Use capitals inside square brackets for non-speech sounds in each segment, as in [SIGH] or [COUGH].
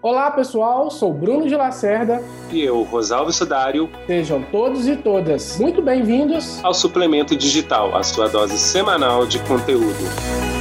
Olá pessoal, sou Bruno de Lacerda. E eu, Rosalvo Sudário. Sejam todos e todas muito bem-vindos ao Suplemento Digital, a sua dose semanal de conteúdo.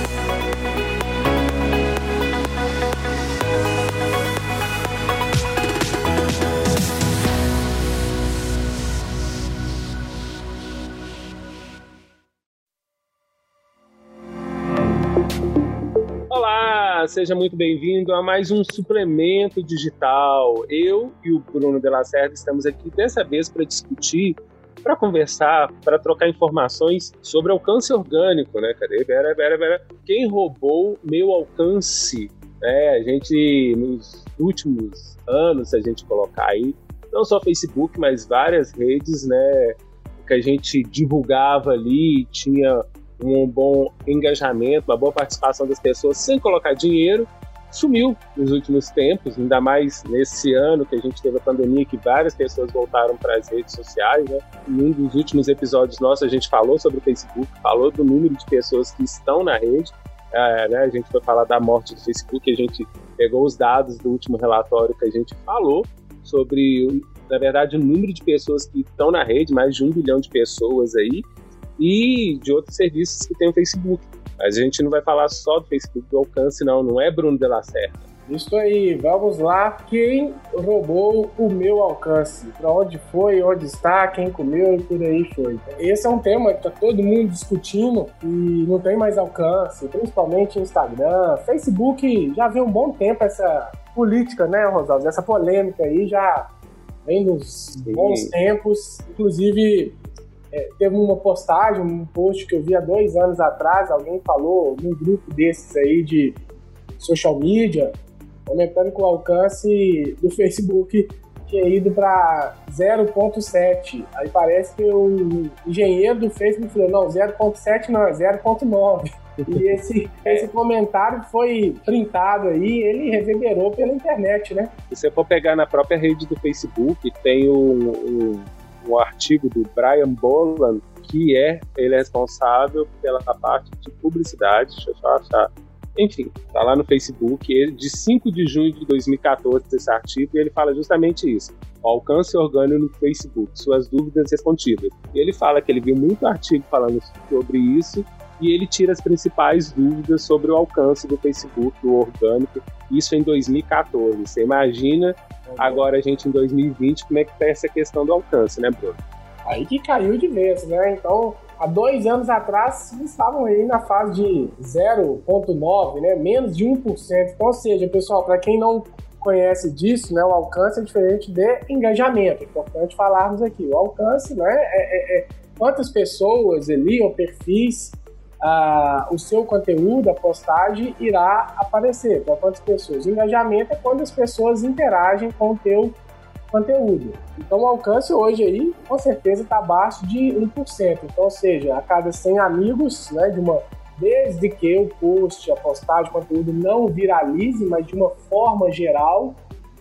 Seja muito bem-vindo a mais um suplemento digital. Eu e o Bruno de Lacerda estamos aqui dessa vez para discutir, para conversar, para trocar informações sobre alcance orgânico, né? Cadê? Pera, pera, pera. Quem roubou meu alcance? É, a gente, nos últimos anos, se a gente colocar aí, não só Facebook, mas várias redes, né? Que a gente divulgava ali, tinha um bom engajamento, uma boa participação das pessoas sem colocar dinheiro, sumiu nos últimos tempos, ainda mais nesse ano que a gente teve a pandemia, que várias pessoas voltaram para as redes sociais. Né? Um dos últimos episódios nossos, a gente falou sobre o Facebook, falou do número de pessoas que estão na rede. É, né? A gente foi falar da morte do Facebook, a gente pegou os dados do último relatório que a gente falou sobre, na verdade, o número de pessoas que estão na rede, mais de um bilhão de pessoas aí, e de outros serviços que tem o Facebook. Mas a gente não vai falar só do Facebook do alcance, não, não é Bruno de la Serra. Isso aí, vamos lá. Quem roubou o meu alcance? Para onde foi, onde está, quem comeu e por aí foi. Esse é um tema que tá todo mundo discutindo e não tem mais alcance, principalmente Instagram, Facebook. Já vem um bom tempo essa política, né, Rosalvo? Essa polêmica aí já vem dos bons tempos. Inclusive, é, teve uma postagem, um post que eu vi há dois anos atrás, alguém falou num grupo desses aí de social media, comentando que o alcance do Facebook tinha ido para 0.7. Aí parece que o engenheiro do Facebook falou, não, 0.7 não, é 0.9. E [LAUGHS] esse, esse comentário foi printado aí, ele reverberou pela internet, né? Se você for pegar na própria rede do Facebook, tem um, um um artigo do Brian Boland, que é ele é responsável pela parte de publicidade, deixa eu só achar. Enfim, tá lá no Facebook, ele, de 5 de junho de 2014, esse artigo, e ele fala justamente isso. Alcance orgânico no Facebook, suas dúvidas respondidas. Ele fala que ele viu muito artigo falando sobre isso e ele tira as principais dúvidas sobre o alcance do Facebook, do orgânico, isso em 2014. Você imagina agora a gente em 2020 como é que tá essa questão do alcance, né, Bruno? Aí que caiu de vez, né? Então, há dois anos atrás, estavam aí na fase de 0,9, né? Menos de 1%. Então, ou seja, pessoal, para quem não conhece disso, né, o alcance é diferente de engajamento. É importante falarmos aqui. O alcance, né, é, é, é quantas pessoas ali ou perfis ah, o seu conteúdo, a postagem, irá aparecer para quantas pessoas. O engajamento é quando as pessoas interagem com o teu conteúdo. Então o alcance hoje aí, com certeza, está abaixo de 1%. Então, ou seja, a cada 100 amigos, né, de uma desde que o post, a postagem, o conteúdo não viralize, mas de uma forma geral,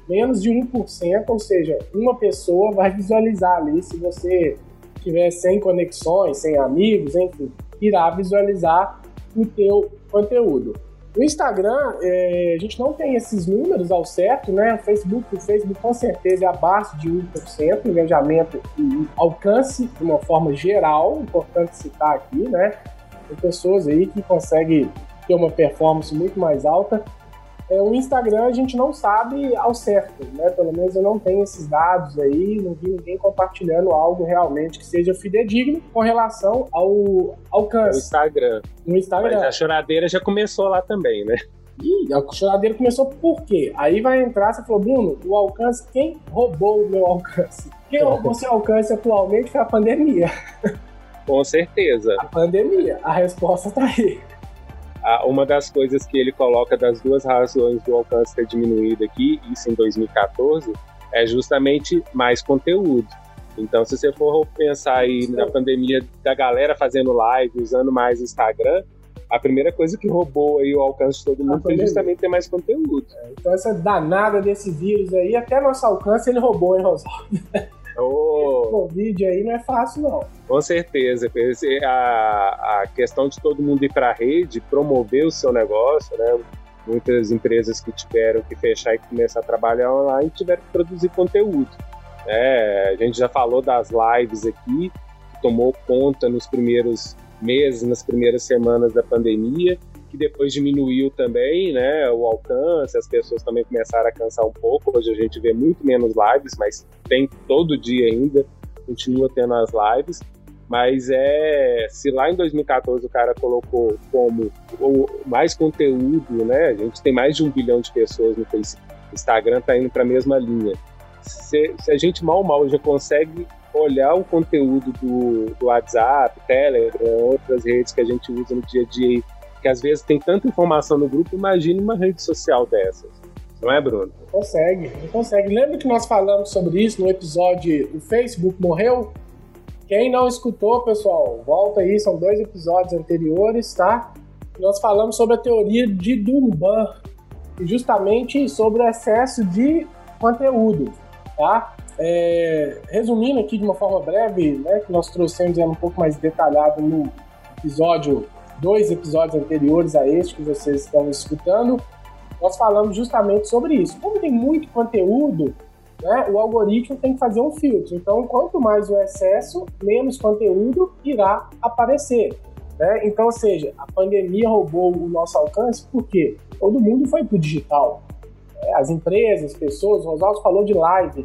menos de 1%, ou seja, uma pessoa vai [LAUGHS] visualizar ali se você tiver sem conexões, sem amigos, enfim, irá visualizar o teu conteúdo. No Instagram, é, a gente não tem esses números ao certo, né? O Facebook, o Facebook com certeza é abaixo de 1%, engajamento e alcance de uma forma geral, importante citar aqui, né? Tem pessoas aí que conseguem ter uma performance muito mais alta é, o Instagram a gente não sabe ao certo, né? Pelo menos eu não tenho esses dados aí, não vi ninguém compartilhando algo realmente que seja fidedigno com relação ao alcance. No Instagram. No Instagram. Mas a choradeira já começou lá também, né? E a choradeira começou por quê? Aí vai entrar, você falou, Bruno, o alcance, quem roubou o meu alcance? Quem roubou seu alcance atualmente foi a pandemia. Com certeza. A pandemia. A resposta tá aí uma das coisas que ele coloca das duas razões do alcance ter diminuído aqui, isso em 2014, é justamente mais conteúdo. Então, se você for pensar aí na pandemia da galera fazendo live, usando mais Instagram, a primeira coisa que roubou aí o alcance de todo mundo foi justamente ter mais conteúdo. É, então, essa danada desse vírus aí, até nosso alcance ele roubou, hein, Rosaldo? [LAUGHS] Oh. Covid aí não é fácil, não. Com certeza. A, a questão de todo mundo ir para a rede, promover o seu negócio, né? muitas empresas que tiveram que fechar e começar a trabalhar online tiveram que produzir conteúdo. É, a gente já falou das lives aqui, tomou conta nos primeiros meses, nas primeiras semanas da pandemia, que depois diminuiu também, né, o alcance, as pessoas também começaram a cansar um pouco. Hoje a gente vê muito menos lives, mas tem todo dia ainda, continua tendo as lives. Mas é. Se lá em 2014 o cara colocou como mais conteúdo, né? A gente tem mais de um bilhão de pessoas no Facebook. Instagram tá indo para a mesma linha. Se, se, a gente mal mal já consegue olhar o conteúdo do, do WhatsApp, Telegram, outras redes que a gente usa no dia a dia, que às vezes tem tanta informação no grupo, imagine uma rede social dessas. Não é, Bruno? Não consegue, não consegue. Lembra que nós falamos sobre isso no episódio O Facebook Morreu? Quem não escutou, pessoal, volta aí, são dois episódios anteriores, tá? Nós falamos sobre a teoria de Dunbar, justamente sobre o excesso de conteúdo, tá? É, resumindo aqui de uma forma breve, né, que nós trouxemos um pouco mais detalhado no episódio, dois episódios anteriores a este que vocês estão escutando, nós falamos justamente sobre isso. Como tem muito conteúdo, né, o algoritmo tem que fazer um filtro. Então, quanto mais o excesso, menos conteúdo irá aparecer. Né? Então, ou seja, a pandemia roubou o nosso alcance porque todo mundo foi para o digital. É, as empresas, as pessoas, o Rosaldo falou de live.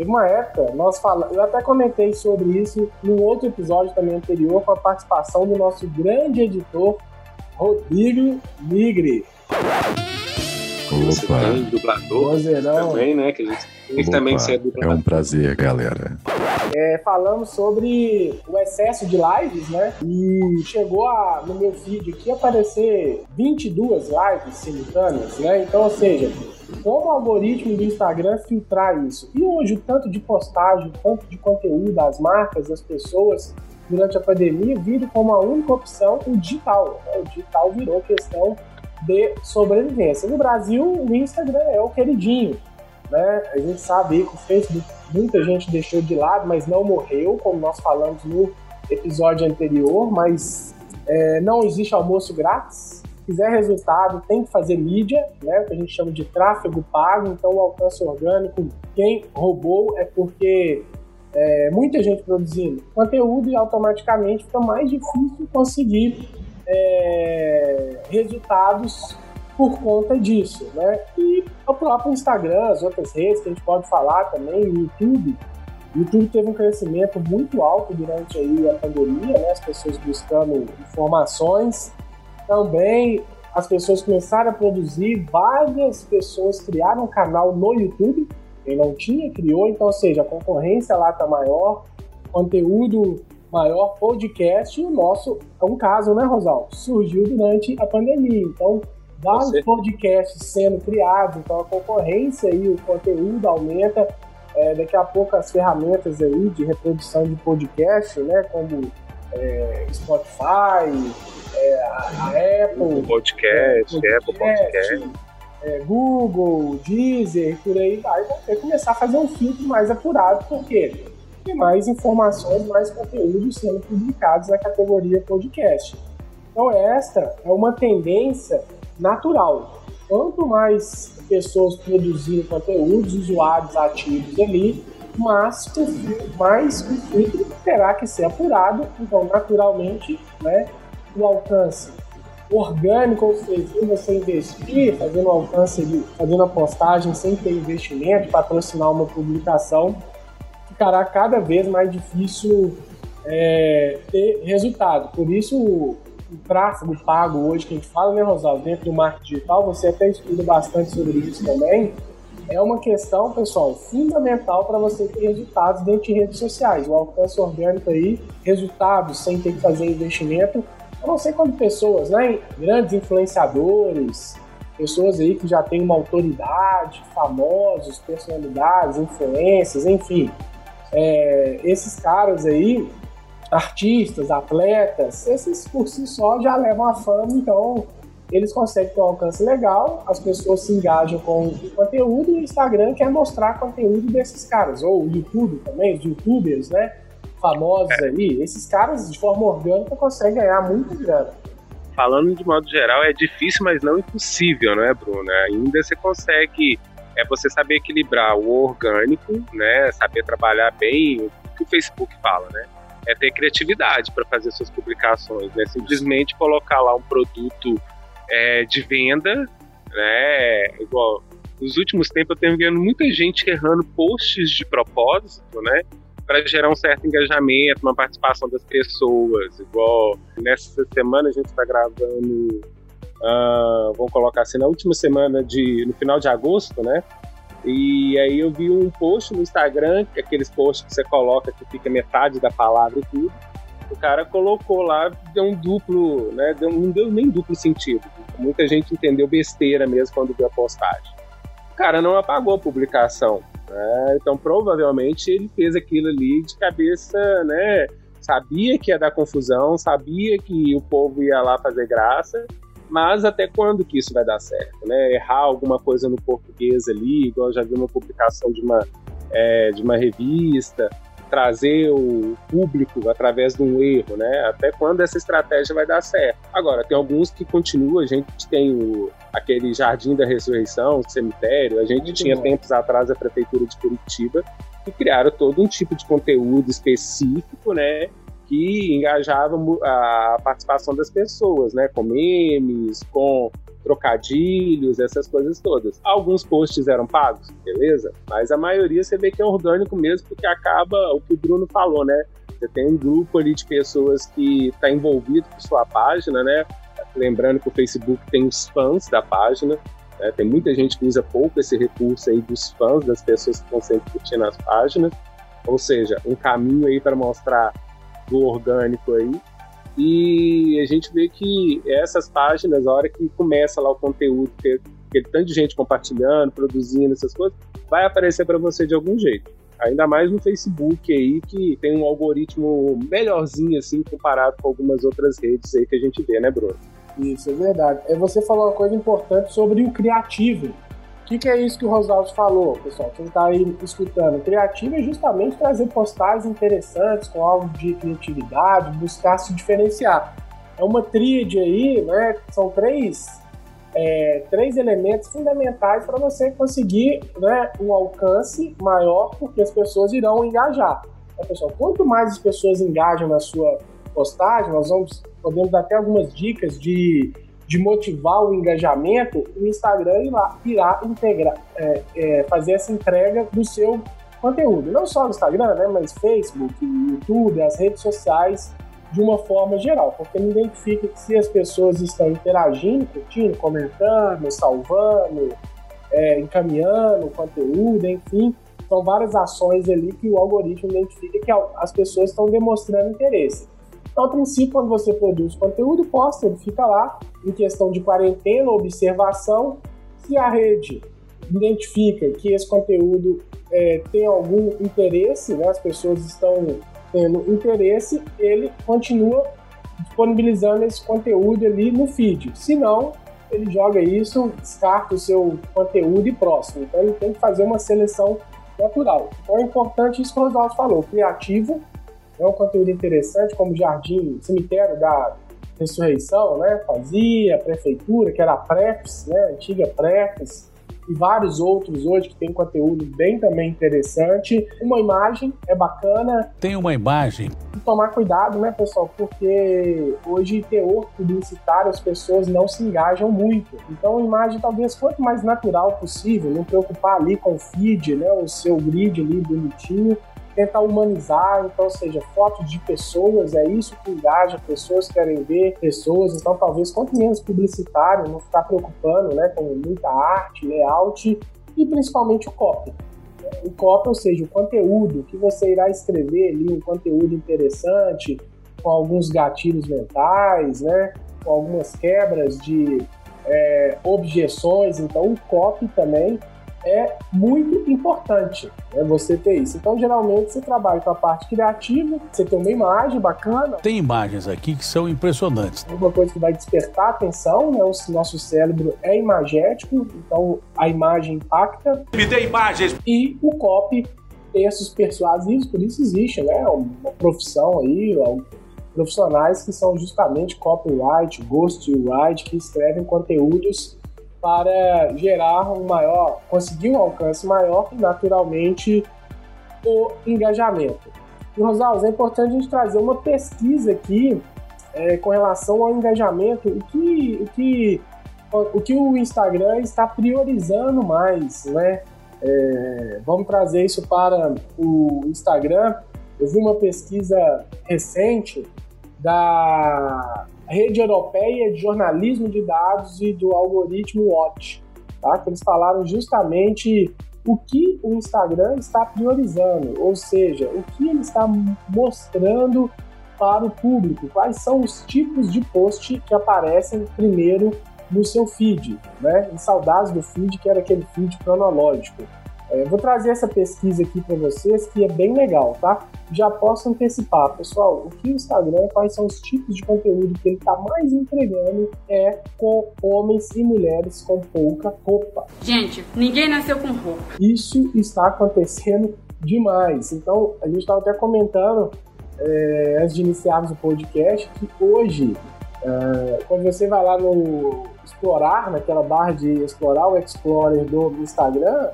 Teve uma época, nós falamos, eu até comentei sobre isso num outro episódio também anterior, com a participação do nosso grande editor, Rodrigo Nigre. Você tem dublador também, né? Que a gente tem que também dublador. É um prazer, galera. É, falamos sobre o excesso de lives, né? E chegou a, no meu feed aqui aparecer 22 lives simultâneas, né? Então, ou seja, como o algoritmo do Instagram filtrar isso? E hoje, o tanto de postagem, o tanto de conteúdo das marcas, das pessoas durante a pandemia, viram como a única opção o digital. Né? O digital virou questão de sobrevivência. No Brasil, o Instagram é o queridinho. Né? A gente sabe que o Facebook muita gente deixou de lado, mas não morreu, como nós falamos no episódio anterior, mas é, não existe almoço grátis. Se quiser resultado, tem que fazer mídia, né? o que a gente chama de tráfego pago, então o alcance orgânico, quem roubou é porque é, muita gente produzindo conteúdo e automaticamente fica mais difícil conseguir é, resultados por conta disso, né? E o próprio Instagram, as outras redes que a gente pode falar também, o YouTube. O YouTube teve um crescimento muito alto durante aí a pandemia, né? As pessoas buscando informações. Também as pessoas começaram a produzir, várias pessoas criaram um canal no YouTube. Quem não tinha, criou, então, ou seja, a concorrência lá está maior, conteúdo maior podcast e o nosso é um caso, né, Rosal? Surgiu durante a pandemia. Então, vários podcasts sendo criados, então a concorrência e o conteúdo aumenta. É, daqui a pouco as ferramentas aí de reprodução de podcast, né, como é, Spotify, é, a, Apple podcast, Apple Podcast, é, Google, Deezer, por aí vai, ter que começar a fazer um filtro mais apurado, porque e mais informações, mais conteúdos sendo publicados na categoria podcast. Então, esta é uma tendência natural. Quanto mais pessoas produzirem conteúdos, usuários ativos ali, mas mais o filtro terá que ser apurado. Então, naturalmente, né, o alcance orgânico, ou seja, você investir, fazendo alcance, fazendo a postagem sem ter investimento, patrocinar uma publicação, ficará cada vez mais difícil é, ter resultado. Por isso, o, o tráfego pago hoje que a gente fala, né, Rosaldo, dentro do marketing digital, você até estuda bastante sobre isso também, é uma questão, pessoal, fundamental para você ter resultados dentro de redes sociais. O alcance orgânico aí, resultados sem ter que fazer investimento. Eu não sei quantas pessoas, né, grandes influenciadores, pessoas aí que já têm uma autoridade, famosos, personalidades, influências, enfim, é, esses caras aí, artistas, atletas, esses por si só já levam a fama, então eles conseguem ter um alcance legal, as pessoas se engajam com o conteúdo e o Instagram quer mostrar conteúdo desses caras, ou o YouTube também, os youtubers, né? Famosos é. aí, esses caras de forma orgânica conseguem ganhar muito grana. falando de modo geral, é difícil, mas não impossível, não é, Bruno? Ainda você consegue é você saber equilibrar o orgânico, né? Saber trabalhar bem o que o Facebook fala, né? É ter criatividade para fazer suas publicações, né? Simplesmente colocar lá um produto é, de venda, né? Igual nos últimos tempos eu tenho vendo muita gente errando posts de propósito, né? Para gerar um certo engajamento, uma participação das pessoas. Igual nessa semana a gente está gravando uh, vamos colocar assim, na última semana de, no final de agosto, né? E aí eu vi um post no Instagram, é aqueles posts que você coloca que fica metade da palavra e tudo. O cara colocou lá, deu um duplo, né? Deu, não deu nem duplo sentido. Muita gente entendeu besteira mesmo quando viu a postagem. O cara não apagou a publicação. Né? Então provavelmente ele fez aquilo ali de cabeça, né? Sabia que ia dar confusão, sabia que o povo ia lá fazer graça mas até quando que isso vai dar certo, né? Errar alguma coisa no português ali, igual eu já vi uma publicação de uma, é, de uma revista, trazer o público através de um erro, né? Até quando essa estratégia vai dar certo. Agora, tem alguns que continuam, a gente tem o, aquele Jardim da Ressurreição, o cemitério, a gente Muito tinha bom. tempos atrás a Prefeitura de Curitiba, que criaram todo um tipo de conteúdo específico, né? que engajava a participação das pessoas, né? Com memes, com trocadilhos, essas coisas todas. Alguns posts eram pagos, beleza? Mas a maioria você vê que é orgânico mesmo, porque acaba o que o Bruno falou, né? Você tem um grupo ali de pessoas que está envolvido com sua página, né? Lembrando que o Facebook tem os fãs da página, né? tem muita gente que usa pouco esse recurso aí dos fãs, das pessoas que estão sempre curtindo as páginas. Ou seja, um caminho aí para mostrar do orgânico aí. E a gente vê que essas páginas, a hora que começa lá o conteúdo, ter aquele tanto de gente compartilhando, produzindo essas coisas, vai aparecer para você de algum jeito. Ainda mais no Facebook aí, que tem um algoritmo melhorzinho, assim, comparado com algumas outras redes aí que a gente vê, né, Bruno? Isso, é verdade. É, você falou uma coisa importante sobre o criativo que, que é isso que o Rosaldo falou, pessoal? Quem está aí escutando? Criativo é justamente trazer postagens interessantes, com algo de criatividade, buscar se diferenciar. É uma tríade aí, né? São três, é, três elementos fundamentais para você conseguir né, um alcance maior, porque as pessoas irão engajar. Então, pessoal, quanto mais as pessoas engajam na sua postagem, nós vamos podemos dar até algumas dicas de de motivar o engajamento, o Instagram irá, irá integrar, é, é, fazer essa entrega do seu conteúdo. Não só no Instagram, né, mas Facebook, YouTube, as redes sociais de uma forma geral, porque ele identifica se as pessoas estão interagindo, curtindo, comentando, salvando, é, encaminhando o conteúdo, enfim, são várias ações ali que o algoritmo identifica que as pessoas estão demonstrando interesse. Então, a princípio, quando você produz conteúdo, posta, ele fica lá em questão de quarentena, observação. Se a rede identifica que esse conteúdo é, tem algum interesse, né, as pessoas estão tendo interesse, ele continua disponibilizando esse conteúdo ali no feed. Se não, ele joga isso, descarta o seu conteúdo e próximo. Então ele tem que fazer uma seleção natural. Então é importante isso que o Rosaldo falou, criativo é um conteúdo interessante, como Jardim, Cemitério da Ressurreição, né? Fazia, a Prefeitura, que era a Prefs, né? A antiga Prefs, e vários outros hoje que tem conteúdo bem também interessante. Uma imagem é bacana. Tem uma imagem. Tomar cuidado, né, pessoal? Porque hoje teor publicitário as pessoas não se engajam muito. Então a imagem talvez quanto mais natural possível, não preocupar ali com o feed, né, o seu grid ali bonitinho, tentar humanizar, então, ou seja, fotos de pessoas, é isso que engaja, pessoas querem ver pessoas, então talvez quanto menos publicitário, não ficar preocupando né, com muita arte, layout e principalmente o copy. O copy, ou seja, o conteúdo que você irá escrever ali, um conteúdo interessante, com alguns gatilhos mentais, né, com algumas quebras de é, objeções, então o copy também é muito importante né, você ter isso. Então, geralmente, você trabalha com a parte criativa, você tem uma imagem bacana. Tem imagens aqui que são impressionantes. Uma coisa que vai despertar a atenção, né? O nosso cérebro é imagético, então a imagem impacta. Me dê imagens! E o copy, textos persuasivos, por isso existe, né? Uma profissão aí, profissionais que são justamente copyright, ghostwrite, que escrevem conteúdos para gerar um maior, conseguir um alcance maior e naturalmente o engajamento. E Rosales, é importante a gente trazer uma pesquisa aqui é, com relação ao engajamento, o que, o que o que o Instagram está priorizando mais, né? É, vamos trazer isso para o Instagram. Eu vi uma pesquisa recente da Rede Europeia de Jornalismo de Dados e do algoritmo Watch, tá? que eles falaram justamente o que o Instagram está priorizando, ou seja, o que ele está mostrando para o público, quais são os tipos de post que aparecem primeiro no seu feed, né? Em saudades do feed, que era aquele feed cronológico. É, vou trazer essa pesquisa aqui para vocês, que é bem legal, tá? Já posso antecipar, pessoal, o que o Instagram, quais são os tipos de conteúdo que ele está mais entregando é com homens e mulheres com pouca roupa. Gente, ninguém nasceu com roupa. Isso está acontecendo demais. Então, a gente estava até comentando é, antes de iniciarmos o podcast que hoje, é, quando você vai lá no explorar, naquela barra de explorar o Explorer do Instagram,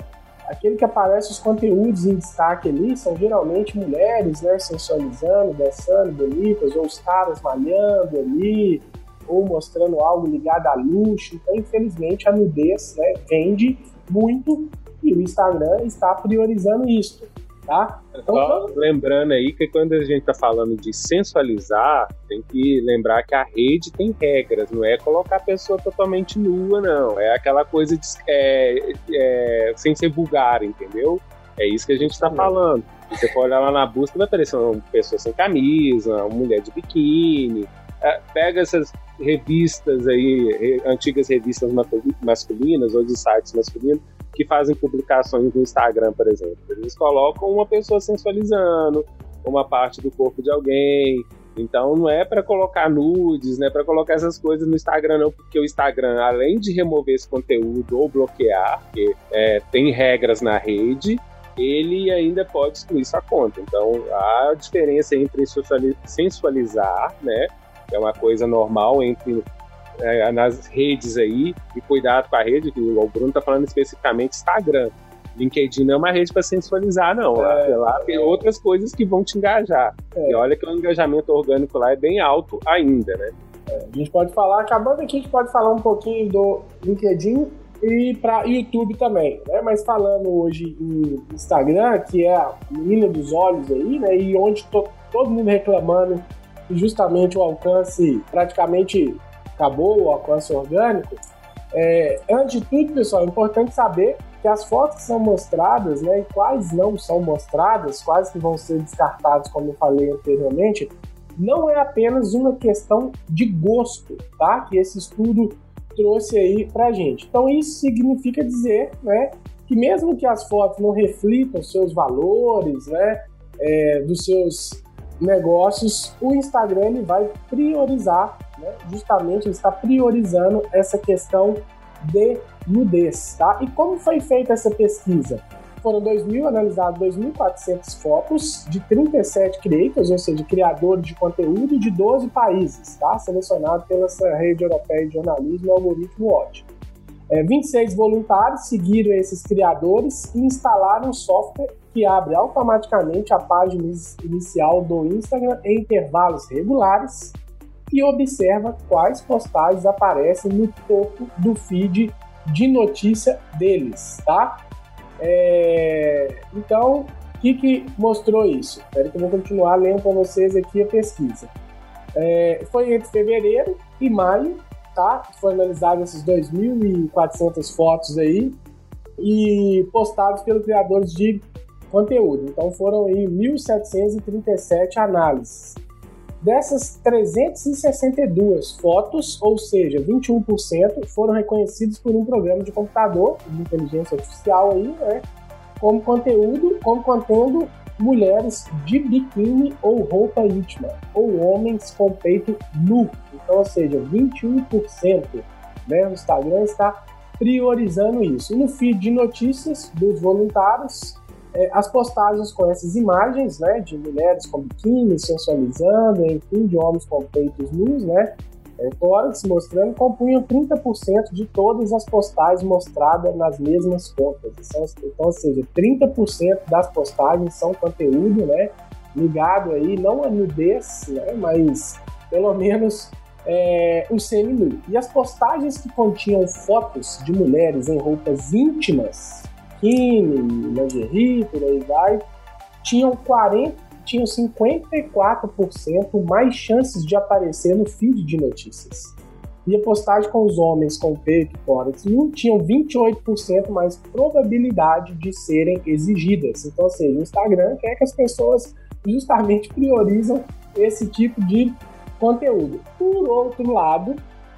aquele que aparece os conteúdos em destaque ali são geralmente mulheres, né, sensualizando, dançando, bonitas, ou os caras malhando ali, ou mostrando algo ligado a luxo. Então, infelizmente, a nudez né, vende muito e o Instagram está priorizando isso. Tá? Então, Só lembrando aí que quando a gente está falando de sensualizar, tem que lembrar que a rede tem regras, não é colocar a pessoa totalmente nua, não. É aquela coisa de, é, é, sem ser vulgar, entendeu? É isso que a gente está falando. Você for olhar lá na busca, vai aparecer uma pessoa sem camisa, uma mulher de biquíni. É, pega essas revistas aí, antigas revistas masculinas ou de sites masculinos, que fazem publicações no Instagram, por exemplo. Eles colocam uma pessoa sensualizando uma parte do corpo de alguém. Então não é para colocar nudes, não é para colocar essas coisas no Instagram, não, porque o Instagram, além de remover esse conteúdo ou bloquear, porque é, tem regras na rede, ele ainda pode excluir sua conta. Então a diferença entre sensualizar, né, é uma coisa normal entre é, nas redes aí, e cuidado com a rede, que o Bruno tá falando especificamente Instagram. LinkedIn não é uma rede para sensualizar, não. É, lá tem é. outras coisas que vão te engajar. É. E olha que o engajamento orgânico lá é bem alto ainda, né? É, a gente pode falar, acabando aqui, a gente pode falar um pouquinho do LinkedIn e para YouTube também, né? Mas falando hoje em Instagram, que é a menina dos olhos aí, né? E onde to, todo mundo reclamando justamente o alcance praticamente acabou o alcance orgânico, é, antes de tudo, pessoal, é importante saber que as fotos que são mostradas, né, e quais não são mostradas, quais que vão ser descartadas, como eu falei anteriormente, não é apenas uma questão de gosto, tá? Que esse estudo trouxe aí pra gente. Então isso significa dizer, né, que mesmo que as fotos não reflitam seus valores, né, é, dos seus negócios, o Instagram ele vai priorizar né, justamente ele está priorizando essa questão de nudez, tá? E como foi feita essa pesquisa? Foram 2.000 analisados 2.400 fotos de 37 creators, ou seja, criadores de conteúdo de 12 países, tá? Selecionado pela rede europeia de jornalismo e algoritmo Watch. É, 26 voluntários seguiram esses criadores e instalaram um software que abre automaticamente a página inicial do Instagram em intervalos regulares e observa quais postagens aparecem no topo do feed de notícia deles, tá? É... Então, o que, que mostrou isso? Espero que eu vou continuar lendo para vocês aqui a pesquisa. É... Foi entre fevereiro e maio, tá? Foi analisado esses 2.400 fotos aí e postados pelos criadores de conteúdo. Então foram aí 1.737 análises. Dessas 362 fotos, ou seja, 21%, foram reconhecidos por um programa de computador de inteligência artificial aí, né, como conteúdo, como contendo mulheres de biquíni ou roupa íntima, ou homens com peito nu. Então, ou seja, 21%, né, o Instagram está priorizando isso. E no feed de notícias dos voluntários, é, as postagens com essas imagens, né, de mulheres com biquíni, sensualizando, enfim, de homens com peitos nus, né, é, tórax mostrando, compunham 30% de todas as postagens mostradas nas mesmas contas. Então, então ou seja, 30% das postagens são conteúdo, né, ligado aí, não a nudez, né, mas pelo menos é, o semi-nu. E as postagens que continham fotos de mulheres em roupas íntimas, biquíni, lingerie, por aí vai, tinham 40, tinham 54% mais chances de aparecer no feed de notícias. E a postagem com os homens com peito e tinham 28% mais probabilidade de serem exigidas. Então, ou seja, o Instagram quer que as pessoas justamente priorizam esse tipo de conteúdo. Por outro lado,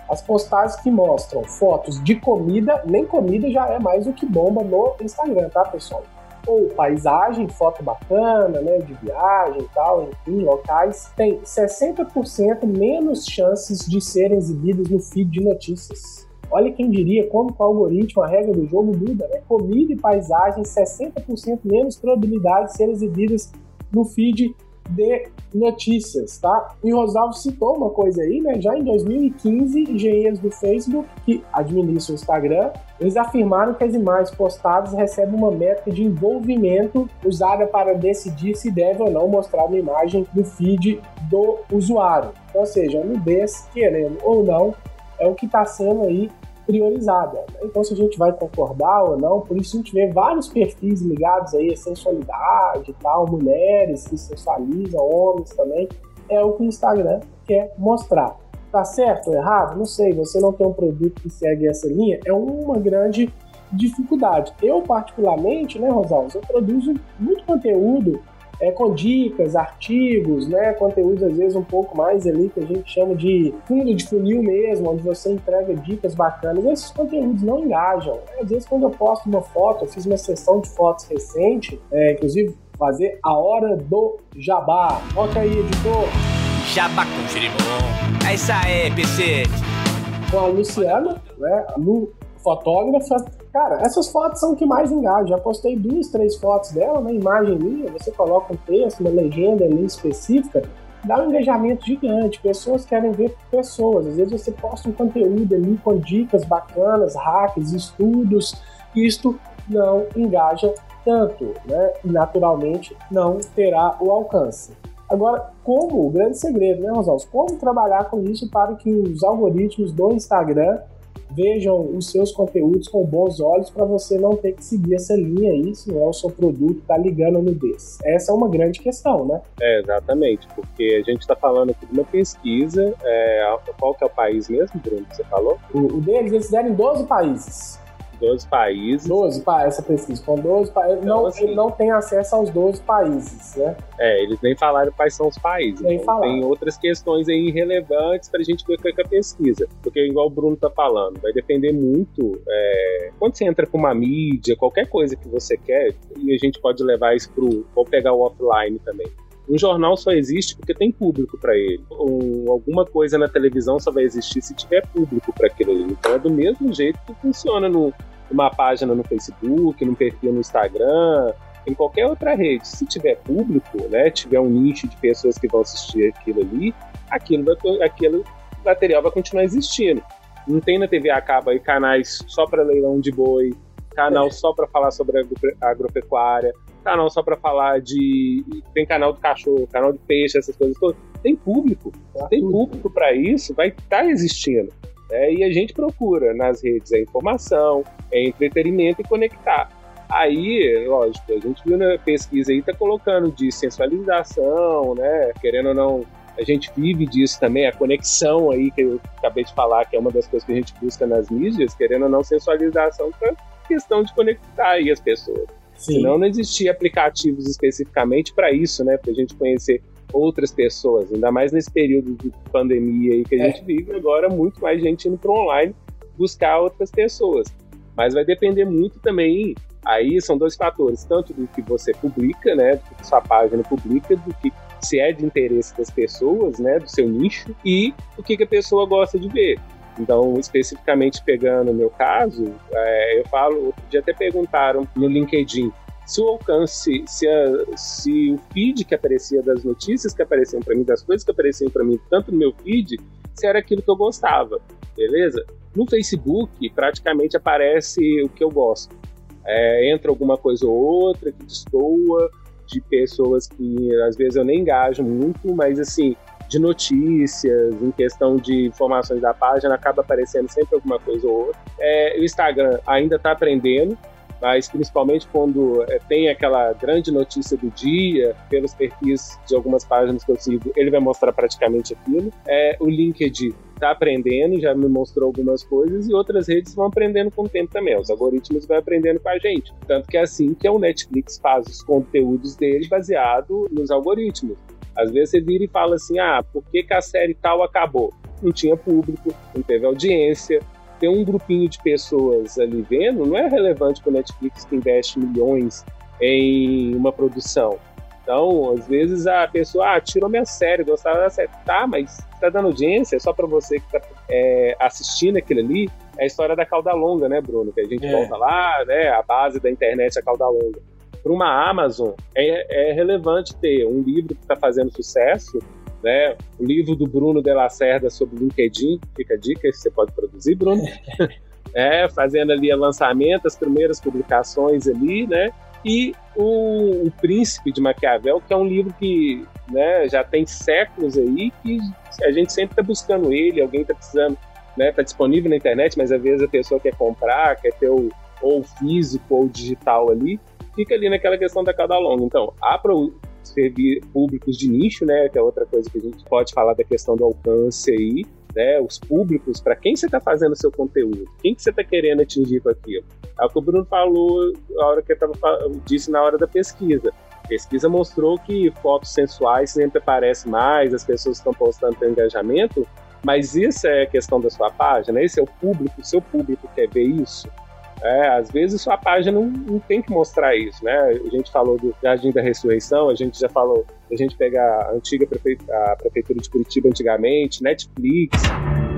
as postagens que mostram fotos de comida, nem comida já é mais o que bomba no Instagram, tá, pessoal? Ou paisagem, foto bacana, né, de viagem e tal, enfim, locais, tem 60% menos chances de serem exibidas no feed de notícias. Olha quem diria como com o algoritmo a regra do jogo muda, né? Comida e paisagem, 60% menos probabilidade de serem exibidas no feed de notícias, tá? E o Rosalvo citou uma coisa aí, né? Já em 2015, engenheiros do Facebook, que administram o Instagram, eles afirmaram que as imagens postadas recebem uma métrica de envolvimento usada para decidir se deve ou não mostrar uma imagem no feed do usuário. Então, ou seja, a nudez, querendo ou não, é o que está sendo aí priorizada. Então, se a gente vai concordar ou não, por isso a gente vê vários perfis ligados aí a sensualidade tal, mulheres que sensualizam, homens também, é o que o Instagram quer mostrar. Tá certo ou errado? Não sei, você não tem um produto que segue essa linha, é uma grande dificuldade. Eu, particularmente, né, Rosalvo, eu produzo muito conteúdo é, com dicas, artigos, né, conteúdos às vezes um pouco mais ali que a gente chama de fundo de funil mesmo, onde você entrega dicas bacanas. Esses conteúdos não engajam. Né? Às vezes quando eu posto uma foto, eu fiz uma sessão de fotos recente, é, inclusive fazer a hora do jabá. Toca aí, editor. Jabá com girimum. É isso aí, PC. Com a Luciana, né, a Lu, fotógrafa, Cara, essas fotos são o que mais engaja. Já postei duas, três fotos dela, né? Imagem minha, você coloca um texto, uma legenda ali específica, dá um engajamento gigante. Pessoas querem ver pessoas. Às vezes você posta um conteúdo ali com dicas bacanas, hacks, estudos. Isto não engaja tanto, né? E naturalmente não terá o alcance. Agora, como, o grande segredo, né, Rosalvo? Como trabalhar com isso para que os algoritmos do Instagram vejam os seus conteúdos com bons olhos para você não ter que seguir essa linha aí, se não é o seu produto tá ligando no desse. Essa é uma grande questão, né? É, exatamente, porque a gente está falando aqui de uma pesquisa, é, qual que é o país mesmo, Bruno, que você falou? O, o deles, eles fizeram em 12 países. 12 países. 12 essa pesquisa, com 12 países. Então, não, assim, ele não tem acesso aos 12 países, né? É, eles nem falaram quais são os países. Nem então, Tem outras questões aí irrelevantes para a gente ver o que é a pesquisa. Porque, igual o Bruno tá falando, vai depender muito. É, quando você entra com uma mídia, qualquer coisa que você quer, e a gente pode levar isso pro. Vou pegar o offline também. Um jornal só existe porque tem público para ele. Alguma coisa na televisão só vai existir se tiver público para aquilo ali. Então é do mesmo jeito que funciona no, numa página no Facebook, num perfil no Instagram, em qualquer outra rede. Se tiver público, né, tiver um nicho de pessoas que vão assistir aquilo ali, aquilo, vai, aquilo material vai continuar existindo. Não tem na TV a cabo aí canais só para leilão de boi, canal é. só para falar sobre agropecuária, canal só para falar de. Tem canal do cachorro, canal de peixe, essas coisas todas. Tem público. Tá tem público para isso, vai estar tá existindo. É, e a gente procura nas redes a informação, é entretenimento e conectar. Aí, lógico, a gente viu na pesquisa aí, tá colocando de sensualização, né? Querendo ou não, a gente vive disso também, a conexão aí que eu acabei de falar, que é uma das coisas que a gente busca nas mídias, querendo ou não, sensualização para questão de conectar aí as pessoas. Sim. Senão não existia aplicativos especificamente para isso, né? Para a gente conhecer outras pessoas, ainda mais nesse período de pandemia aí que a é. gente vive agora, muito mais gente indo para online buscar outras pessoas. Mas vai depender muito também, aí são dois fatores, tanto do que você publica, né, do que sua página publica, do que se é de interesse das pessoas, né, do seu nicho, e o que, que a pessoa gosta de ver. Então, especificamente pegando o meu caso, é, eu falo, outro dia até perguntaram no LinkedIn se o alcance, se, a, se o feed que aparecia das notícias que apareciam para mim, das coisas que apareciam para mim, tanto no meu feed, se era aquilo que eu gostava, beleza? No Facebook, praticamente aparece o que eu gosto. É, entra alguma coisa ou outra que destoa de pessoas que às vezes eu nem engajo muito, mas assim, de notícias, em questão de informações da página, acaba aparecendo sempre alguma coisa ou outra. É, o Instagram ainda está aprendendo, mas principalmente quando é, tem aquela grande notícia do dia, pelos perfis de algumas páginas que eu sigo, ele vai mostrar praticamente aquilo. É, o LinkedIn está aprendendo, já me mostrou algumas coisas, e outras redes vão aprendendo com o tempo também. Os algoritmos vão aprendendo com a gente. Tanto que é assim que o Netflix faz os conteúdos dele baseado nos algoritmos. Às vezes você vira e fala assim: ah, por que, que a série tal acabou? Não tinha público, não teve audiência, ter um grupinho de pessoas ali vendo não é relevante para o Netflix que investe milhões em uma produção. Então, às vezes a pessoa, ah, tirou minha série, gostava da série. Tá, mas tá dando audiência, é só para você que tá é, assistindo aquilo ali. É a história da cauda longa, né, Bruno? Que a gente é. volta lá, né? A base da internet é a cauda longa. Para uma Amazon, é, é relevante ter um livro que está fazendo sucesso né? O livro do Bruno de Lacerda sobre LinkedIn, fica a dica, você pode produzir, Bruno. [LAUGHS] é, fazendo ali o lançamento, as primeiras publicações ali, né? E o, o, Príncipe de Maquiavel, que é um livro que né, já tem séculos aí, que a gente sempre está buscando ele, alguém está precisando, né? Está disponível na internet, mas às vezes a pessoa quer comprar, quer ter o ou físico ou digital ali, fica ali naquela questão da cada longa. Então, há servir públicos de nicho, né? Que é outra coisa que a gente pode falar da questão do alcance aí, né? Os públicos, para quem você está fazendo o seu conteúdo, quem que você está querendo atingir com aquilo. É o que o Bruno falou a hora que eu tava, disse na hora da pesquisa. A pesquisa mostrou que fotos sensuais sempre aparecem mais, as pessoas estão postando para engajamento, mas isso é a questão da sua página, esse é o público, o seu público quer ver isso. É, às vezes sua página não, não, tem que mostrar isso, né? A gente falou do Jardim da Ressurreição, a gente já falou a gente pegar a antiga prefeitura, a prefeitura de Curitiba antigamente, Netflix,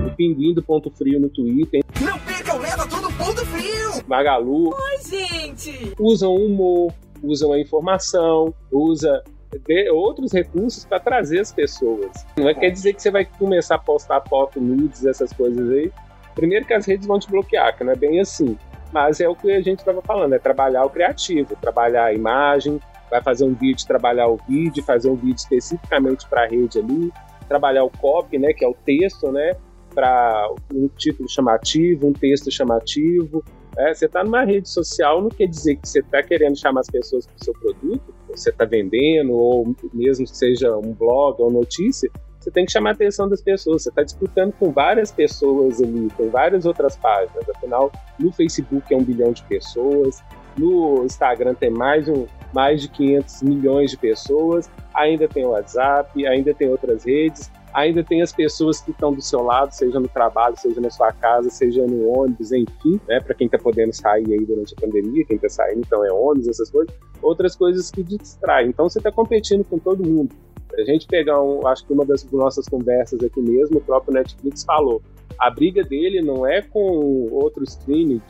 o Pinguim do Ponto Frio no Twitter. Não percam, leva todo Ponto Frio! Magalu. Oi, gente! Usam humor, usam a informação, usa de outros recursos para trazer as pessoas. Não é quer dizer que você vai começar a postar foto nudes, essas coisas aí. Primeiro que as redes vão te bloquear, que não é bem assim. Mas é o que a gente estava falando, é trabalhar o criativo, trabalhar a imagem, vai fazer um vídeo, trabalhar o vídeo, fazer um vídeo especificamente para a rede ali, trabalhar o copy, né, que é o texto, né, para um título chamativo, um texto chamativo. É, você está numa rede social, não quer dizer que você está querendo chamar as pessoas para o seu produto, você está vendendo, ou mesmo que seja um blog ou notícia, você tem que chamar a atenção das pessoas. Você está disputando com várias pessoas ali, com várias outras páginas. Afinal, no Facebook é um bilhão de pessoas, no Instagram tem mais, um, mais de 500 milhões de pessoas, ainda tem o WhatsApp, ainda tem outras redes, ainda tem as pessoas que estão do seu lado, seja no trabalho, seja na sua casa, seja no ônibus, enfim, né? Para quem está podendo sair aí durante a pandemia, quem está saindo, então é ônibus, essas coisas, outras coisas que distraem. Então você está competindo com todo mundo. A gente pegar, um, acho que uma das nossas conversas aqui mesmo, o próprio Netflix falou. A briga dele não é com outro streaming,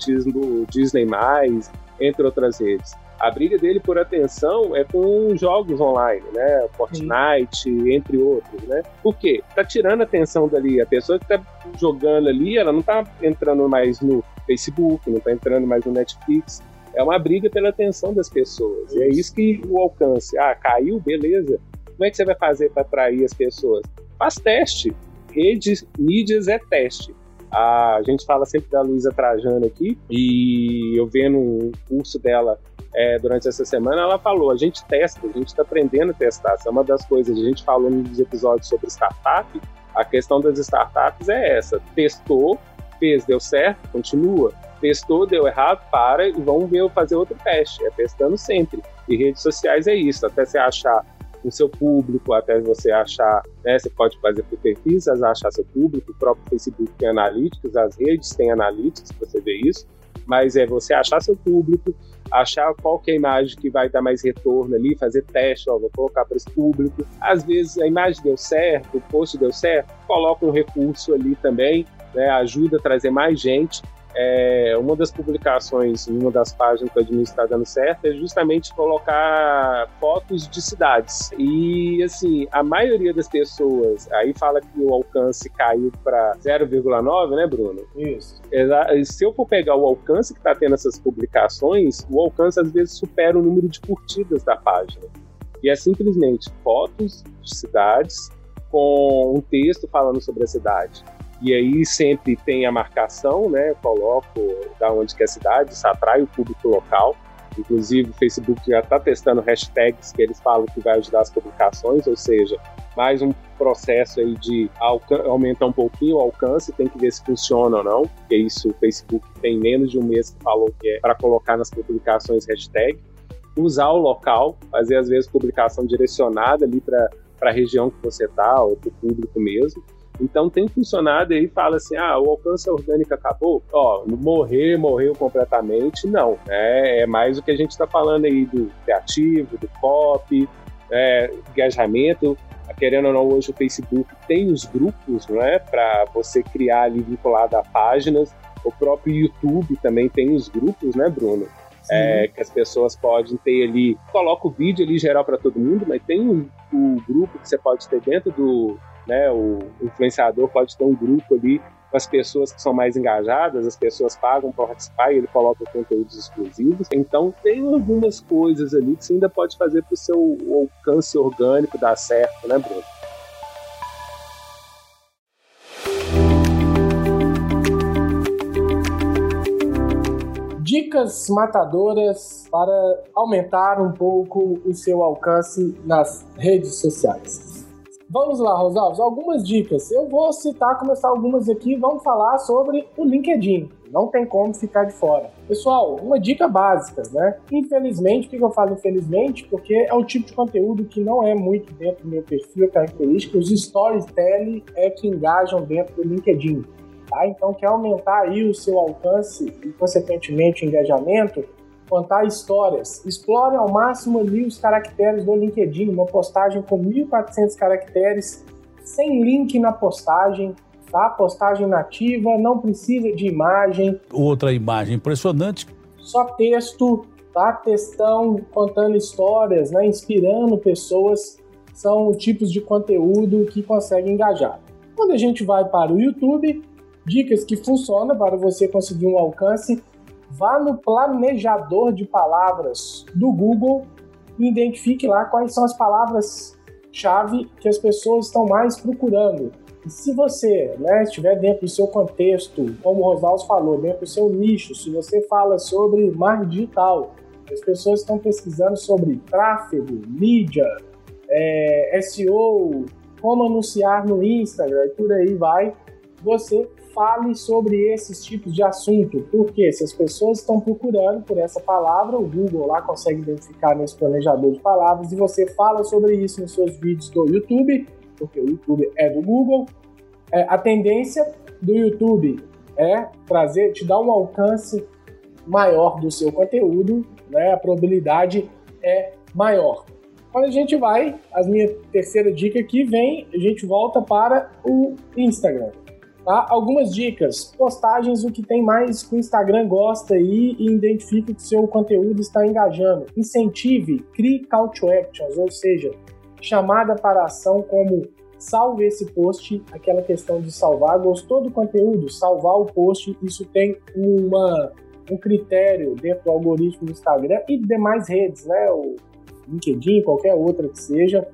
Disney, entre outras redes. A briga dele por atenção é com jogos online, né? Fortnite, entre outros, né? Por quê? Tá tirando a atenção dali. A pessoa que tá jogando ali, ela não tá entrando mais no Facebook, não tá entrando mais no Netflix. É uma briga pela atenção das pessoas. E é isso que o alcance. Ah, caiu, beleza como é que você vai fazer para atrair as pessoas? Faz teste. Redes, mídias é teste. A gente fala sempre da Luísa Trajano aqui, e eu vendo um curso dela é, durante essa semana, ela falou: a gente testa, a gente está aprendendo a testar. Essa é uma das coisas, a gente falou nos episódios sobre startup, a questão das startups é essa: testou, fez, deu certo, continua. Testou, deu errado, para e vamos ver fazer outro teste. É testando sempre. E redes sociais é isso, até você achar o seu público, até você achar, né, você pode fazer por pesquisas, achar seu público, o próprio Facebook tem analíticos, as redes têm analíticos você ver isso, mas é você achar seu público, achar qual que é a imagem que vai dar mais retorno ali, fazer teste, ó, vou colocar para esse público. Às vezes a imagem deu certo, o post deu certo, coloca um recurso ali também, né, ajuda a trazer mais gente é, uma das publicações, uma das páginas que admin está dando certo é justamente colocar fotos de cidades. E, assim, a maioria das pessoas, aí fala que o alcance caiu para 0,9, né, Bruno? Isso. Se eu for pegar o alcance que está tendo essas publicações, o alcance às vezes supera o número de curtidas da página. E é simplesmente fotos de cidades com um texto falando sobre a cidade. E aí sempre tem a marcação, né? Coloco da onde que é a cidade, isso atrai o público local. Inclusive o Facebook já está testando hashtags que eles falam que vai ajudar as publicações, ou seja, mais um processo aí de aumentar um pouquinho o alcance, tem que ver se funciona ou não, porque isso o Facebook tem menos de um mês que falou que é para colocar nas publicações hashtag. Usar o local, fazer às vezes publicação direcionada ali para a região que você está, ou para o público mesmo. Então tem funcionado aí, fala assim, ah, o alcance orgânico acabou? Ó, morrer, morreu completamente, não. É, é mais o que a gente está falando aí do criativo, do pop, é, engajamento. Querendo ou não, hoje o Facebook tem os grupos, não é? Para você criar ali vinculado a páginas. O próprio YouTube também tem os grupos, né, Bruno? É, que as pessoas podem ter ali, coloca o vídeo ali geral para todo mundo, mas tem o, o, grupo que você pode ter dentro do, né? O influenciador pode ter um grupo ali com as pessoas que são mais engajadas, as pessoas pagam para participar e ele coloca conteúdos exclusivos. Então tem algumas coisas ali que você ainda pode fazer para o seu alcance orgânico dar certo, né, Bruno? Dicas matadoras para aumentar um pouco o seu alcance nas redes sociais. Vamos lá, Rosalves, algumas dicas. Eu vou citar, começar algumas aqui. Vamos falar sobre o LinkedIn. Não tem como ficar de fora. Pessoal, uma dica básica, né? Infelizmente, por que eu falo infelizmente? Porque é um tipo de conteúdo que não é muito dentro do meu perfil, característica. Os storytelling é que engajam dentro do LinkedIn. Tá? Então, quer aumentar aí o seu alcance e, consequentemente, o engajamento? Contar histórias. Explore ao máximo ali os caracteres do LinkedIn, uma postagem com 1.400 caracteres, sem link na postagem, tá? Postagem nativa, não precisa de imagem. Outra imagem impressionante. Só texto, tá? Textão, contando histórias, né? Inspirando pessoas, são tipos de conteúdo que conseguem engajar. Quando a gente vai para o YouTube, dicas que funcionam para você conseguir um alcance vá no planejador de palavras do Google e identifique lá quais são as palavras-chave que as pessoas estão mais procurando. E se você né, estiver dentro do seu contexto, como o Rosaldo falou, dentro do seu nicho, se você fala sobre marketing digital, as pessoas estão pesquisando sobre tráfego, mídia, é, SEO, como anunciar no Instagram e por aí vai, você fale sobre esses tipos de assunto, porque se as pessoas estão procurando por essa palavra, o Google lá consegue identificar nesse planejador de palavras e você fala sobre isso nos seus vídeos do YouTube, porque o YouTube é do Google. É, a tendência do YouTube é trazer, te dar um alcance maior do seu conteúdo, né? A probabilidade é maior. Quando a gente vai, a minha terceira dica aqui vem, a gente volta para o Instagram. Tá? Algumas dicas, postagens, o que tem mais que o Instagram gosta aí e identifique que seu conteúdo está engajando. Incentive, crie call to actions, ou seja, chamada para ação como salve esse post, aquela questão de salvar, gostou do conteúdo, salvar o post, isso tem uma, um critério dentro do algoritmo do Instagram e demais redes, né? O LinkedIn, qualquer outra que seja,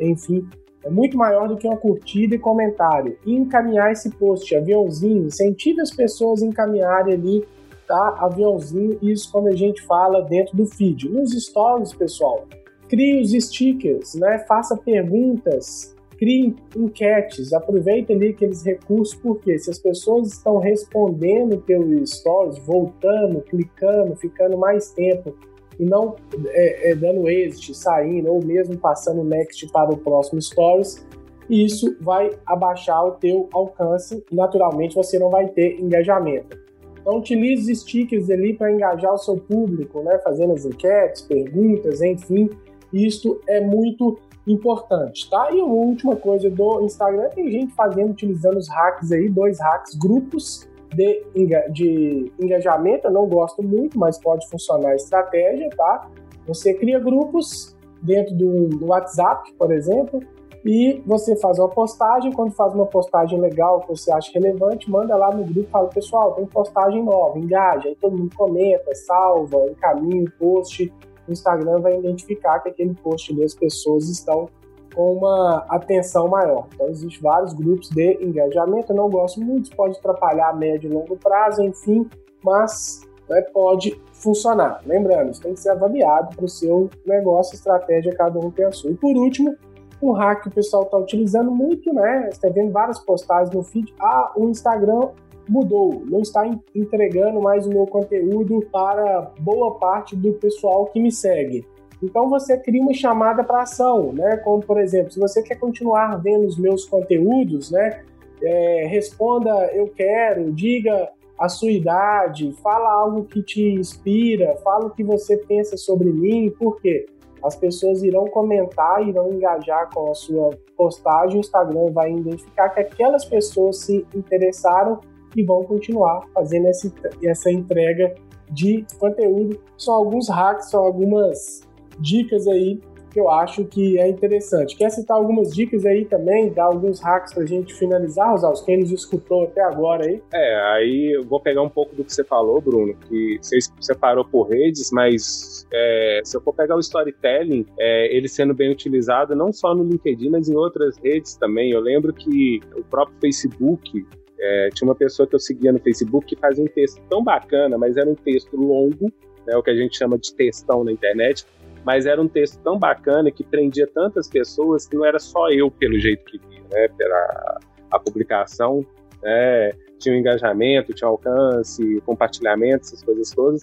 enfim, é muito maior do que uma curtida e comentário. E encaminhar esse post, aviãozinho, incentive as pessoas a encaminharem ali, tá? Aviãozinho, isso quando a gente fala dentro do feed. Nos stories, pessoal, crie os stickers, né? Faça perguntas, crie enquetes, aproveite ali aqueles recursos, porque se as pessoas estão respondendo pelo stories, voltando, clicando, ficando mais tempo e não é, é, dando exit, saindo, ou mesmo passando next para o próximo stories, isso vai abaixar o teu alcance e naturalmente você não vai ter engajamento. Então utilize os stickers ali para engajar o seu público, né? fazendo as enquetes, perguntas, enfim, isso é muito importante, tá? E a última coisa do Instagram, tem gente fazendo, utilizando os hacks aí, dois hacks, grupos de, de engajamento, eu não gosto muito, mas pode funcionar a estratégia, tá? Você cria grupos dentro do, WhatsApp, por exemplo, e você faz uma postagem, quando faz uma postagem legal que você acha relevante, manda lá no grupo e fala, pessoal, tem postagem nova, engaja, aí todo mundo comenta, salva, encaminha o post, o Instagram vai identificar que aquele post ali as pessoas estão com uma atenção maior. Então, existem vários grupos de engajamento, eu não gosto muito, pode atrapalhar a médio e longo prazo, enfim, mas né, pode funcionar. Lembrando, isso tem que ser avaliado para o seu negócio, estratégia, cada um tem a sua. E por último, um hack que o pessoal está utilizando muito, né? Você está vendo várias postagens no feed. Ah, o Instagram mudou, não está entregando mais o meu conteúdo para boa parte do pessoal que me segue. Então você cria uma chamada para ação, né? Como por exemplo, se você quer continuar vendo os meus conteúdos, né? É, responda eu quero, diga a sua idade, fala algo que te inspira, fala o que você pensa sobre mim, por quê? as pessoas irão comentar, irão engajar com a sua postagem, o Instagram vai identificar que aquelas pessoas se interessaram e vão continuar fazendo essa, essa entrega de conteúdo. São alguns hacks, são algumas dicas aí que eu acho que é interessante. Quer citar algumas dicas aí também, dar alguns hacks para a gente finalizar, Rosaus? Quem nos escutou até agora aí? É, aí eu vou pegar um pouco do que você falou, Bruno, que você separou por redes, mas é, se eu for pegar o storytelling, é, ele sendo bem utilizado não só no LinkedIn, mas em outras redes também. Eu lembro que o próprio Facebook, é, tinha uma pessoa que eu seguia no Facebook que fazia um texto tão bacana, mas era um texto longo, né, o que a gente chama de textão na internet, mas era um texto tão bacana que prendia tantas pessoas que não era só eu pelo jeito que via, né, pela a publicação, né, tinha um engajamento, tinha alcance, compartilhamento, essas coisas todas,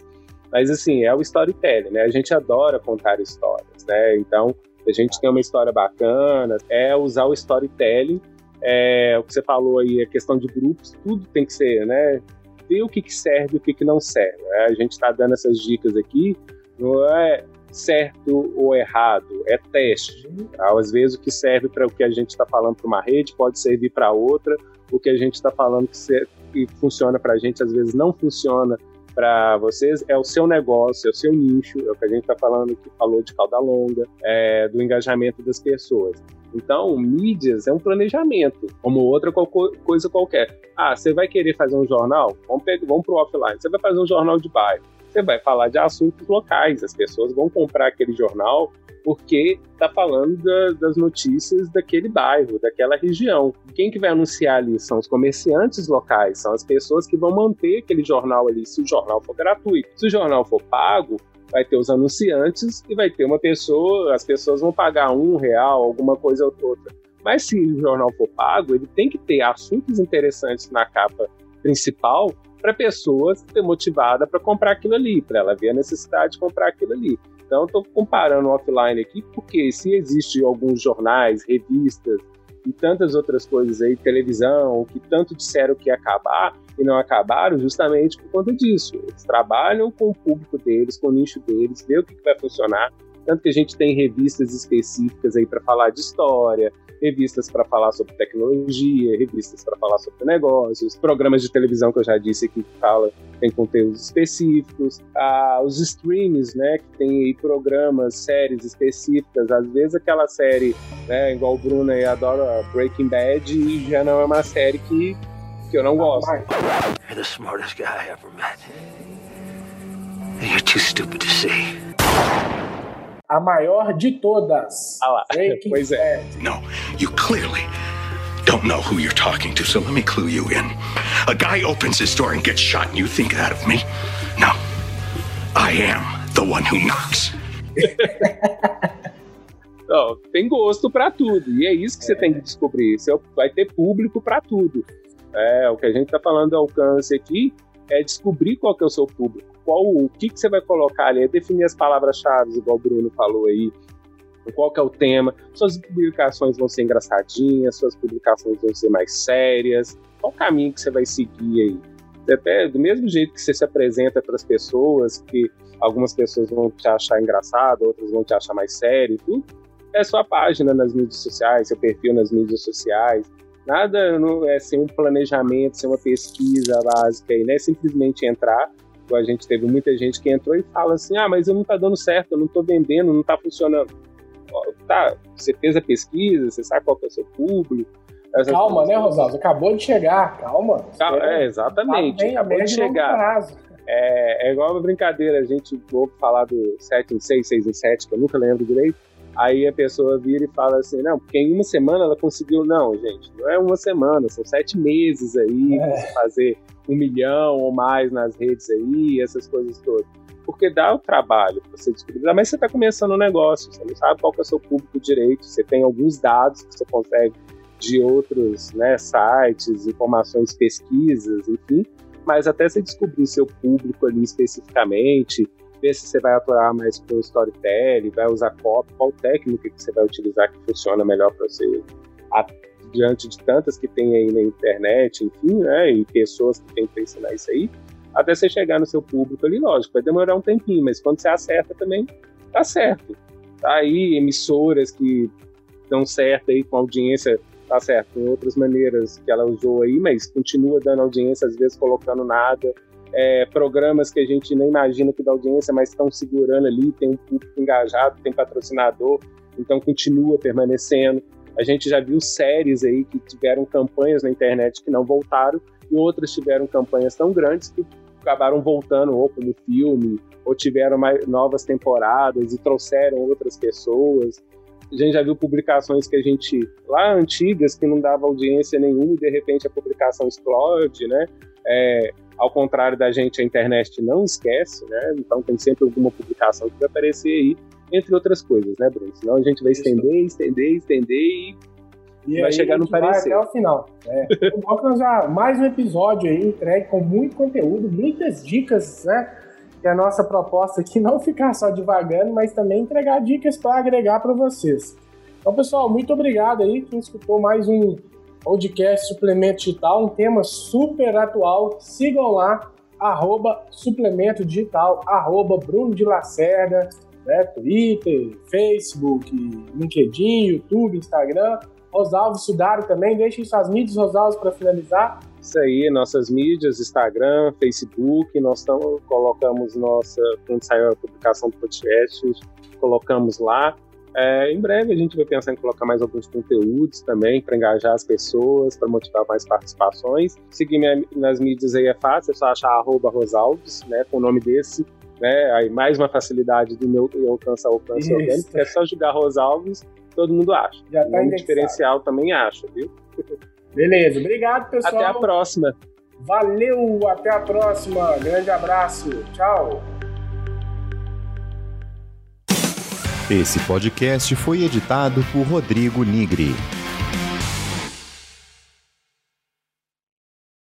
mas assim, é o storytelling, né, a gente adora contar histórias, né, então a gente tem uma história bacana, é usar o storytelling, é, o que você falou aí, a questão de grupos, tudo tem que ser, né, ver o que, que serve e o que, que não serve, né? a gente está dando essas dicas aqui, não é certo ou errado, é teste. Às vezes o que serve para o que a gente está falando para uma rede pode servir para outra, o que a gente está falando que, ser, que funciona para a gente às vezes não funciona para vocês é o seu negócio, é o seu nicho, é o que a gente está falando que falou de cauda longa, é, do engajamento das pessoas. Então, mídias é um planejamento, como outra coisa qualquer. Ah, você vai querer fazer um jornal? Vamos para o offline. Você vai fazer um jornal de bairro você vai falar de assuntos locais. As pessoas vão comprar aquele jornal porque está falando da, das notícias daquele bairro, daquela região. Quem que vai anunciar ali são os comerciantes locais, são as pessoas que vão manter aquele jornal ali, se o jornal for gratuito. Se o jornal for pago, vai ter os anunciantes e vai ter uma pessoa, as pessoas vão pagar um real, alguma coisa ou outra. Mas se o jornal for pago, ele tem que ter assuntos interessantes na capa principal para a pessoa ser motivada para comprar aquilo ali, para ela ver a necessidade de comprar aquilo ali. Então, estou comparando offline aqui, porque se existem alguns jornais, revistas e tantas outras coisas aí, televisão, que tanto disseram que ia acabar e não acabaram, justamente por conta disso. Eles trabalham com o público deles, com o nicho deles, vê o que, que vai funcionar. Tanto que a gente tem revistas específicas aí para falar de história, revistas para falar sobre tecnologia, revistas para falar sobre negócios, programas de televisão que eu já disse aqui que fala tem conteúdos específicos, ah, os streams, né, que tem aí programas, séries específicas, às vezes aquela série, né, igual o Bruno aí adora Breaking Bad e já não é uma série que, que eu não gosto. You're the smartest guy I ever met. And you're too stupid to see a maior de todas. Ah lá, [LAUGHS] pois é. No, you clearly don't know who you're talking to, so let me clue you in. A guy opens his door and gets shot, and you think that of me? No, I am the one who knocks. [LAUGHS] oh, tem gosto para tudo, e é isso que é. você tem que descobrir. Você vai ter público para tudo. É, o que a gente tá falando do alcance aqui é descobrir qual que é o seu público qual o que, que você vai colocar ali, é definir as palavras-chave, igual o Bruno falou aí, qual que é o tema, suas publicações vão ser engraçadinhas, suas publicações vão ser mais sérias, qual o caminho que você vai seguir aí? Até do mesmo jeito que você se apresenta para as pessoas, que algumas pessoas vão te achar engraçado, outras vão te achar mais sério, tudo, é sua página nas mídias sociais, seu perfil nas mídias sociais, Nada não é sem um planejamento, sem uma pesquisa básica aí, né? Simplesmente entrar. A gente teve muita gente que entrou e fala assim: ah, mas eu não tá dando certo, eu não tô vendendo, não tá funcionando. Tá, você fez a pesquisa, você sabe qual é o seu público. Calma, coisas. né, Rosaldo? Acabou de chegar, calma. calma é, exatamente. Tá bem, acabou de chegar. É, é igual uma brincadeira, a gente ouve falar do 7 em 6, 6 em 7, que eu nunca lembro direito. Aí a pessoa vira e fala assim, não, porque em uma semana ela conseguiu. Não, gente, não é uma semana, são sete meses aí, é. você fazer um milhão ou mais nas redes aí, essas coisas todas. Porque dá o trabalho para você descobrir. Mas você está começando um negócio, você não sabe qual é o seu público direito, você tem alguns dados que você consegue de outros né, sites, informações, pesquisas, enfim. Mas até você descobrir seu público ali especificamente, ver se você vai atuar mais com storytelling, vai usar copy, qual técnica que você vai utilizar que funciona melhor para você diante de tantas que tem aí na internet, enfim, né, e pessoas que tem para ensinar isso aí, até você chegar no seu público ali, lógico, vai demorar um tempinho, mas quando você acerta também, tá certo. Tá aí emissoras que dão certo aí com audiência, tá certo, tem outras maneiras que ela usou aí, mas continua dando audiência, às vezes colocando nada, é, programas que a gente nem imagina que dá audiência, mas estão segurando ali, tem um público engajado, tem patrocinador, então continua permanecendo. A gente já viu séries aí que tiveram campanhas na internet que não voltaram e outras tiveram campanhas tão grandes que acabaram voltando ou como filme, ou tiveram mais, novas temporadas e trouxeram outras pessoas. A gente já viu publicações que a gente, lá antigas, que não dava audiência nenhuma e de repente a publicação explode, né? É, ao contrário da gente, a internet não esquece, né? Então tem sempre alguma publicação que vai aparecer aí, entre outras coisas, né, Bruno? Senão a gente vai estender, estender, estender e, e vai chegar no parecer. Vai até o final. É. Já mais um episódio aí entregue com muito conteúdo, muitas dicas, né? Que a nossa proposta aqui não ficar só divagando, mas também entregar dicas para agregar para vocês. Então, pessoal, muito obrigado aí quem escutou mais um podcast Suplemento Digital, um tema super atual. Sigam lá, arroba Suplemento Digital, arroba Bruno de Lacerda, né? Twitter, Facebook, LinkedIn, YouTube, Instagram. Rosalvo Sudaro também, deixem suas mídias, Rosalvo, para finalizar. Isso aí, nossas mídias, Instagram, Facebook, nós tamo, colocamos nossa, quando saiu a publicação do podcast, colocamos lá. É, em breve a gente vai pensar em colocar mais alguns conteúdos também para engajar as pessoas, para motivar mais participações. Seguir minha, nas mídias aí é fácil, é só achar arroba Rosalves, né, com o nome desse. Né, aí mais uma facilidade do meu alcance alcance orgânico, que é só jogar Rosalves, todo mundo acha. Já tá o diferencial também acha, viu? Beleza, obrigado pessoal. Até a próxima. Valeu, até a próxima. Grande abraço. Tchau. Esse podcast foi editado por Rodrigo Nigri.